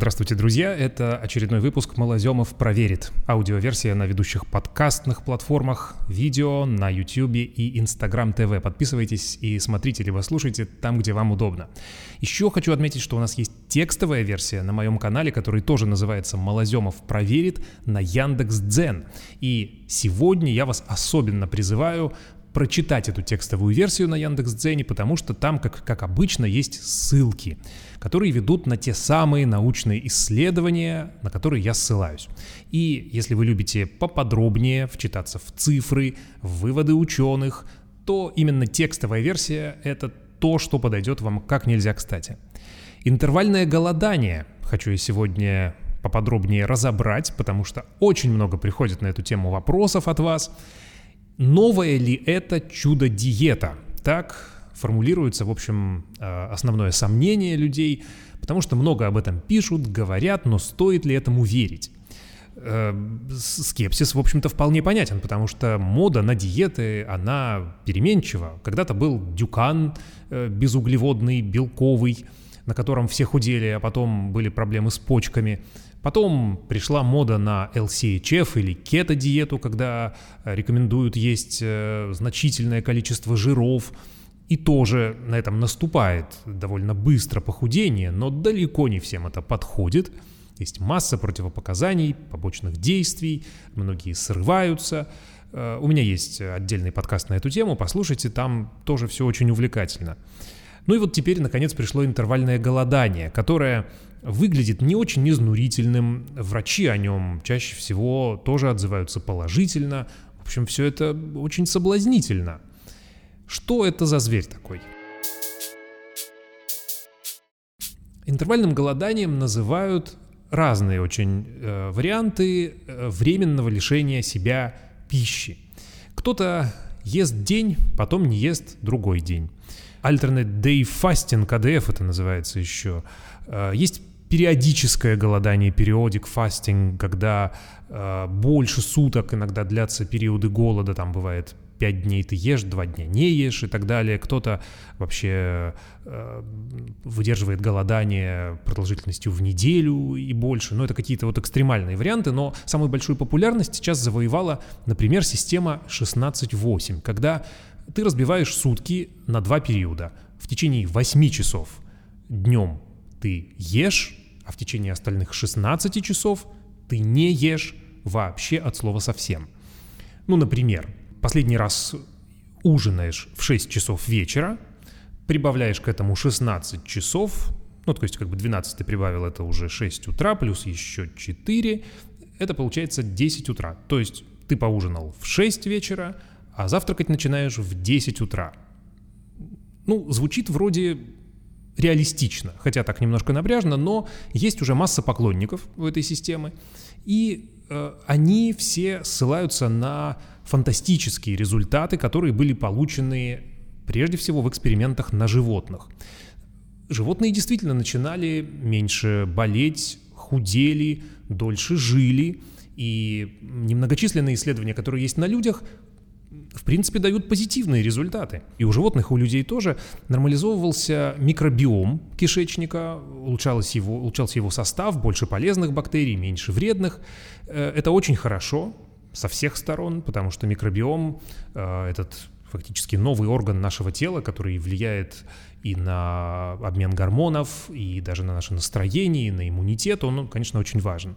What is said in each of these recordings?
Здравствуйте, друзья! Это очередной выпуск «Малоземов проверит». Аудиоверсия на ведущих подкастных платформах, видео на YouTube и Instagram TV. Подписывайтесь и смотрите, либо слушайте там, где вам удобно. Еще хочу отметить, что у нас есть текстовая версия на моем канале, который тоже называется «Малоземов проверит» на Яндекс.Дзен. И сегодня я вас особенно призываю прочитать эту текстовую версию на Яндекс.Дзене, потому что там, как, как обычно, есть ссылки, которые ведут на те самые научные исследования, на которые я ссылаюсь. И если вы любите поподробнее вчитаться в цифры, в выводы ученых, то именно текстовая версия — это то, что подойдет вам как нельзя кстати. Интервальное голодание хочу я сегодня поподробнее разобрать, потому что очень много приходит на эту тему вопросов от вас — Новое ли это чудо-диета? Так формулируется, в общем, э, основное сомнение людей, потому что много об этом пишут, говорят, но стоит ли этому верить? Э, скепсис, в общем-то, вполне понятен, потому что мода на диеты, она переменчива. Когда-то был дюкан э, безуглеводный, белковый, на котором все худели, а потом были проблемы с почками. Потом пришла мода на LCHF или кето-диету, когда э, рекомендуют есть э, значительное количество жиров. И тоже на этом наступает довольно быстро похудение, но далеко не всем это подходит. Есть масса противопоказаний, побочных действий, многие срываются. Э, у меня есть отдельный подкаст на эту тему, послушайте, там тоже все очень увлекательно. Ну и вот теперь, наконец, пришло интервальное голодание, которое выглядит не очень изнурительным, врачи о нем чаще всего тоже отзываются положительно. В общем, все это очень соблазнительно. Что это за зверь такой? Интервальным голоданием называют разные очень э, варианты э, временного лишения себя пищи. Кто-то ест день, потом не ест другой день. Alternate Day Fasting, КДФ это называется еще. Э, есть периодическое голодание, периодик фастинг, когда э, больше суток иногда длятся периоды голода, там бывает 5 дней ты ешь, 2 дня не ешь и так далее. Кто-то вообще э, выдерживает голодание продолжительностью в неделю и больше. Но это какие-то вот экстремальные варианты. Но самую большую популярность сейчас завоевала, например, система 16-8, когда ты разбиваешь сутки на два периода. В течение 8 часов днем ты ешь, а в течение остальных 16 часов ты не ешь вообще от слова совсем. Ну, например, последний раз ужинаешь в 6 часов вечера, прибавляешь к этому 16 часов, ну, то есть как бы 12 ты прибавил, это уже 6 утра, плюс еще 4, это получается 10 утра. То есть ты поужинал в 6 вечера, а завтракать начинаешь в 10 утра. Ну, звучит вроде реалистично, хотя так немножко напряжно, но есть уже масса поклонников у этой системы, и э, они все ссылаются на фантастические результаты, которые были получены прежде всего в экспериментах на животных. Животные действительно начинали меньше болеть, худели, дольше жили, и немногочисленные исследования, которые есть на людях, в принципе, дают позитивные результаты. И у животных, и у людей тоже нормализовывался микробиом кишечника, улучшался его, улучшался его состав, больше полезных бактерий, меньше вредных. Э, это очень хорошо со всех сторон, потому что микробиом э, этот фактически новый орган нашего тела, который влияет и на обмен гормонов, и даже на наше настроение, и на иммунитет, он, конечно, очень важен.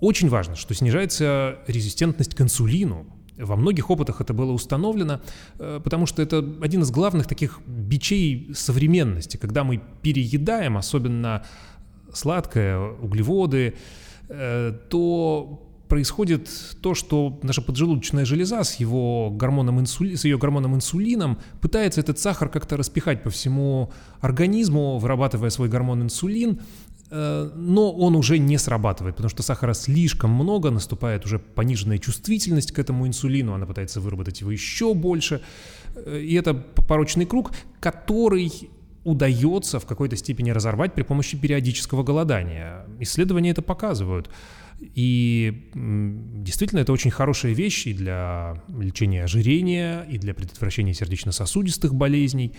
Очень важно, что снижается резистентность к инсулину, во многих опытах это было установлено, э, потому что это один из главных таких бичей современности, когда мы переедаем, особенно сладкое, углеводы, э, то происходит то, что наша поджелудочная железа с, его гормоном инсули... с ее гормоном инсулином пытается этот сахар как-то распихать по всему организму, вырабатывая свой гормон инсулин, но он уже не срабатывает, потому что сахара слишком много, наступает уже пониженная чувствительность к этому инсулину, она пытается выработать его еще больше, э, и это порочный круг, который удается в какой-то степени разорвать при помощи периодического голодания. Исследования это показывают. И действительно, это очень хорошая вещь и для лечения ожирения, и для предотвращения сердечно-сосудистых болезней.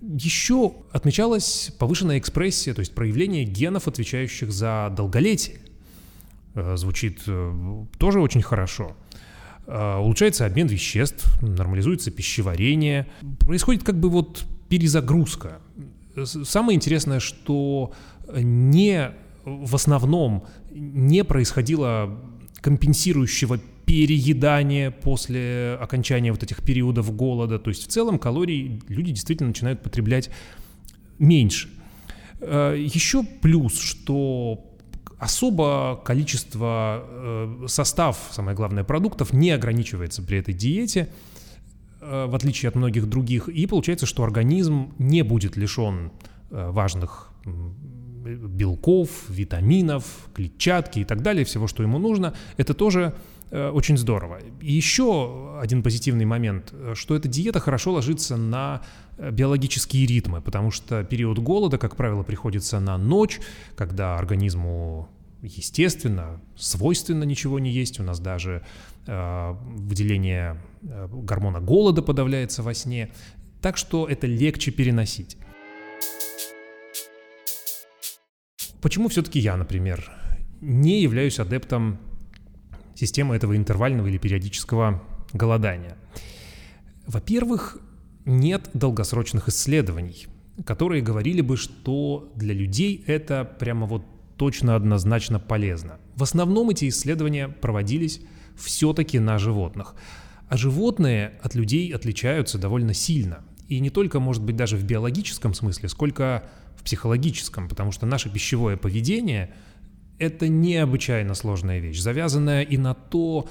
Еще отмечалась повышенная экспрессия, то есть проявление генов, отвечающих за долголетие. Э, звучит э, тоже очень хорошо. Э, улучшается обмен веществ, нормализуется пищеварение. Происходит как бы вот перезагрузка. Самое интересное, что не в основном не происходило компенсирующего переедания после окончания вот этих периодов голода. То есть в целом калорий люди действительно начинают потреблять меньше. Э, Еще плюс, что особо количество, э, состав, самое главное, продуктов не ограничивается при этой диете, э, в отличие от многих других, и получается, что организм не будет лишен важных белков, витаминов, клетчатки и так далее, всего, что ему нужно, это тоже очень здорово. И еще один позитивный момент, что эта диета хорошо ложится на э, биологические ритмы, потому что период голода, как правило, приходится на ночь, когда организму естественно, свойственно ничего не есть. У нас даже э, выделение э, гормона голода подавляется во сне. Так что это легче переносить. Почему все-таки я, например, не являюсь адептом системы этого интервального или периодического голодания? Во-первых, нет долгосрочных исследований, которые говорили бы, что для людей это прямо вот точно однозначно полезно. В основном эти исследования проводились все-таки на животных. А животные от людей отличаются довольно сильно. И не только, может быть, даже в биологическом смысле, сколько в психологическом, потому что наше пищевое поведение — это необычайно сложная вещь, завязанная и на то,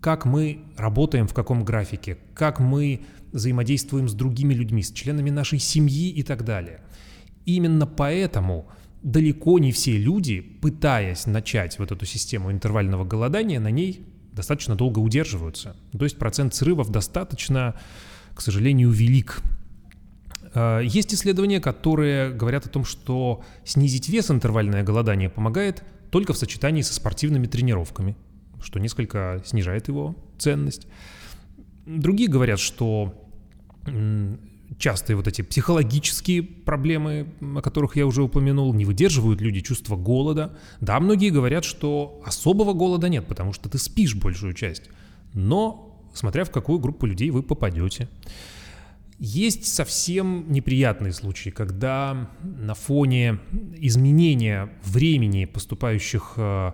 как мы работаем в каком графике, как мы взаимодействуем с другими людьми, с членами нашей семьи и так далее. Именно поэтому далеко не все люди, пытаясь начать вот эту систему интервального голодания, на ней достаточно долго удерживаются. То есть процент срывов достаточно, к сожалению, велик. А, есть исследования, которые говорят о том, что снизить вес интервальное голодание помогает только в сочетании со спортивными тренировками, что несколько снижает его ценность. Другие говорят, что частые вот эти психологические проблемы, о которых я уже упомянул, не выдерживают люди чувства голода. Да, многие говорят, что особого голода нет, потому что ты спишь большую часть. Но смотря в какую группу людей вы попадете. Есть совсем неприятные случаи, когда на фоне изменения времени поступающих э,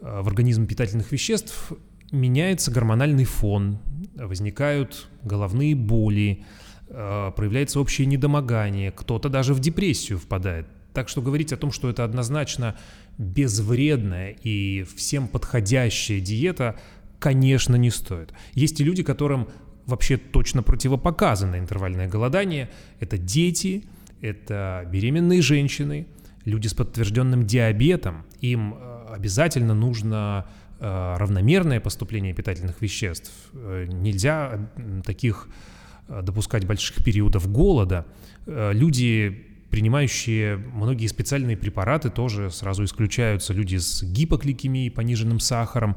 э, в организм питательных веществ меняется гормональный фон, возникают головные боли, э, проявляется общее недомогание, кто-то даже в депрессию впадает. Так что говорить о том, что это однозначно безвредная и всем подходящая диета, конечно, не стоит. Есть и люди, которым вообще точно противопоказано интервальное голодание. Это дети, это беременные женщины, люди с подтвержденным диабетом. Им э, обязательно нужно э, равномерное поступление питательных веществ. Э, нельзя таких допускать больших периодов голода. Люди, принимающие многие специальные препараты, тоже сразу исключаются. Люди с гипогликемией, пониженным сахаром,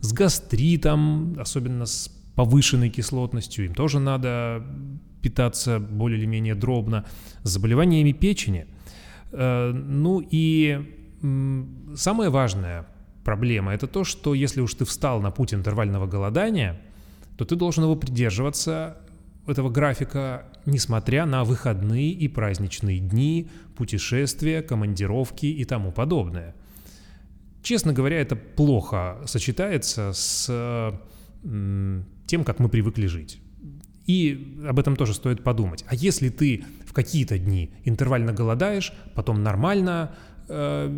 с гастритом, особенно с повышенной кислотностью, им тоже надо питаться более или менее дробно, с заболеваниями печени. Э, ну и самая важная проблема – это то, что если уж ты встал на путь интервального голодания, то ты должен его придерживаться этого графика, несмотря на выходные и праздничные дни, путешествия, командировки и тому подобное. Честно говоря, это плохо сочетается с тем, как мы привыкли жить. И об этом тоже стоит подумать. А если ты в какие-то дни интервально голодаешь, потом нормально, э,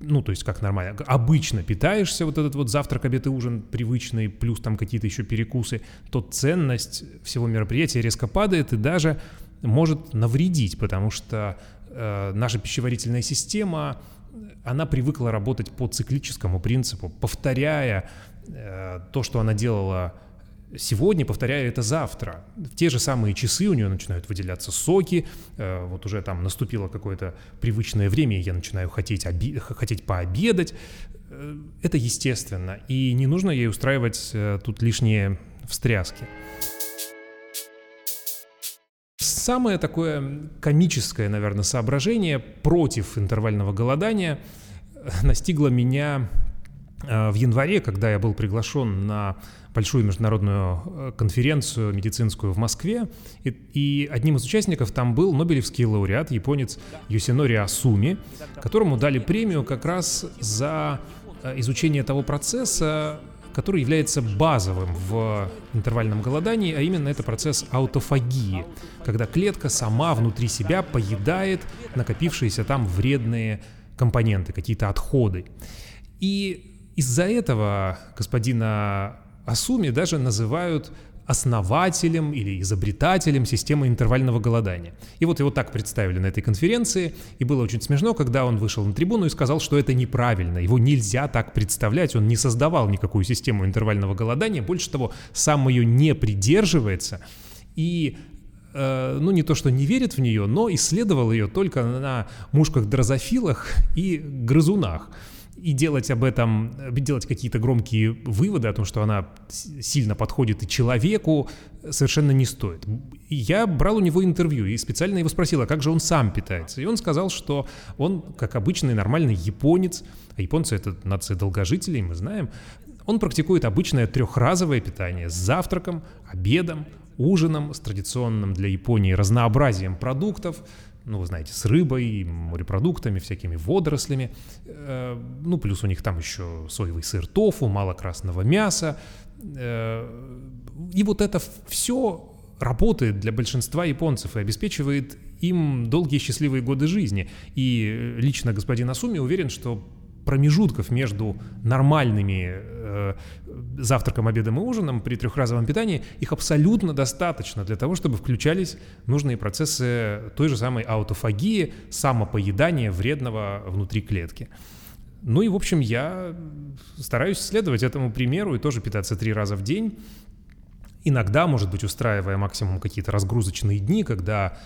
ну, то есть как нормально, обычно питаешься, вот этот вот завтрак, обед и ужин привычный, плюс там какие-то еще перекусы, то ценность всего мероприятия резко падает и даже может навредить, потому что э, наша пищеварительная система, она привыкла работать по циклическому принципу, повторяя э, то, что она делала сегодня, повторяю это завтра. В те же самые часы у нее начинают выделяться соки, э, вот уже там наступило какое-то привычное время, и я начинаю хотеть, оби- хотеть пообедать. Э, это естественно, и не нужно ей устраивать э, тут лишние встряски. Самое такое комическое, наверное, соображение против интервального голодания настигло меня в январе, когда я был приглашен на большую международную э, конференцию медицинскую в Москве, и, и одним из участников там был Нобелевский лауреат, японец Юсинори Асуми, которому дали премию как раз за э, изучение того процесса, который является базовым в интервальном голодании, а именно это процесс аутофагии, когда клетка сама внутри себя поедает накопившиеся там вредные компоненты, какие-то отходы. И из-за этого господина Асуми даже называют основателем или изобретателем системы интервального голодания. И вот его так представили на этой конференции, и было очень смешно, когда он вышел на трибуну и сказал, что это неправильно, его нельзя так представлять, он не создавал никакую систему интервального голодания, больше того, сам ее не придерживается, и э, ну не то, что не верит в нее, но исследовал ее только на мушках-дрозофилах и грызунах и делать об этом, делать какие-то громкие выводы о том, что она сильно подходит и человеку, совершенно не стоит. Я брал у него интервью и специально его спросил, а как же он сам питается? И он сказал, что он, как обычный нормальный японец, а японцы это нация долгожителей, мы знаем, он практикует обычное трехразовое питание с завтраком, обедом, ужином, с традиционным для Японии разнообразием продуктов, ну, вы знаете, с рыбой, морепродуктами, всякими водорослями. Э, ну, плюс у них там еще соевый сыр тофу, мало красного мяса. Э, и вот это все работает для большинства японцев и обеспечивает им долгие счастливые годы жизни. И лично господин Асуми уверен, что промежутков между нормальными э, завтраком, обедом и ужином при трехразовом питании, их абсолютно достаточно для того, чтобы включались нужные процессы той же самой аутофагии, самопоедания вредного внутри клетки. Ну и, в общем, я стараюсь следовать этому примеру и тоже питаться три раза в день. Иногда, может быть, устраивая максимум какие-то разгрузочные дни, когда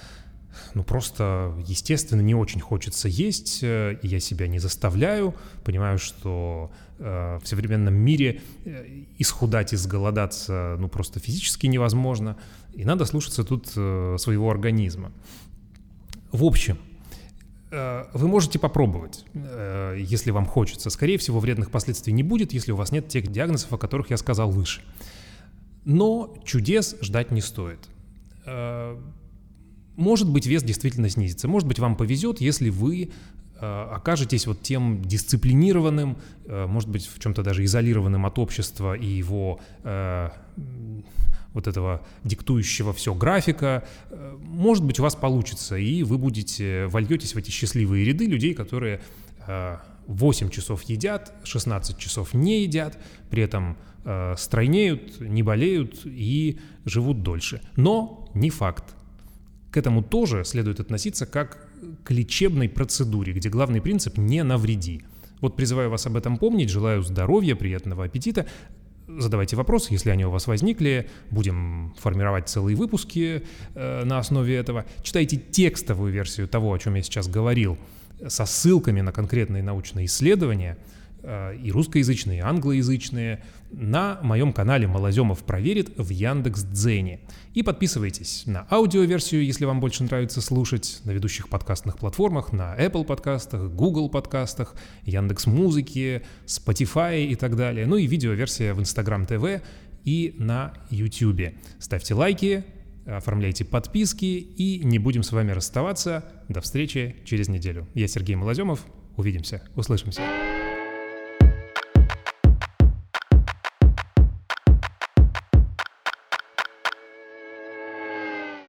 ну просто, естественно, не очень хочется есть, э, и я себя не заставляю. Понимаю, что э, в современном мире э, исхудать и сголодаться ну просто физически невозможно, и надо слушаться тут э, своего организма. В общем, э, вы можете попробовать, э, если вам хочется. Скорее всего, вредных последствий не будет, если у вас нет тех диагнозов, о которых я сказал выше. Но чудес ждать не стоит может быть, вес действительно снизится. Может быть, вам повезет, если вы э, окажетесь вот тем дисциплинированным, э, может быть, в чем-то даже изолированным от общества и его э, вот этого диктующего все графика. Может быть, у вас получится, и вы будете, вольетесь в эти счастливые ряды людей, которые э, 8 часов едят, 16 часов не едят, при этом стройнеют, не болеют и живут дольше. Но не факт к этому тоже следует относиться как к лечебной процедуре, где главный принцип «не навреди». Вот призываю вас об этом помнить, желаю здоровья, приятного аппетита. Задавайте вопросы, если они у вас возникли. Будем формировать целые выпуски э, на основе этого. Читайте текстовую версию того, о чем я сейчас говорил, со ссылками на конкретные научные исследования – Э, и русскоязычные, и англоязычные, на моем канале Малоземов проверит в Яндекс Дзене. И подписывайтесь на аудиоверсию, если вам больше нравится слушать, на ведущих подкастных платформах, на Apple подкастах, Google подкастах, Яндекс Музыки, Spotify и так далее. Ну и видеоверсия в Instagram TV и на YouTube. Ставьте лайки, оформляйте подписки и не будем с вами расставаться. До встречи через неделю. Я Сергей Малоземов. Увидимся, услышимся.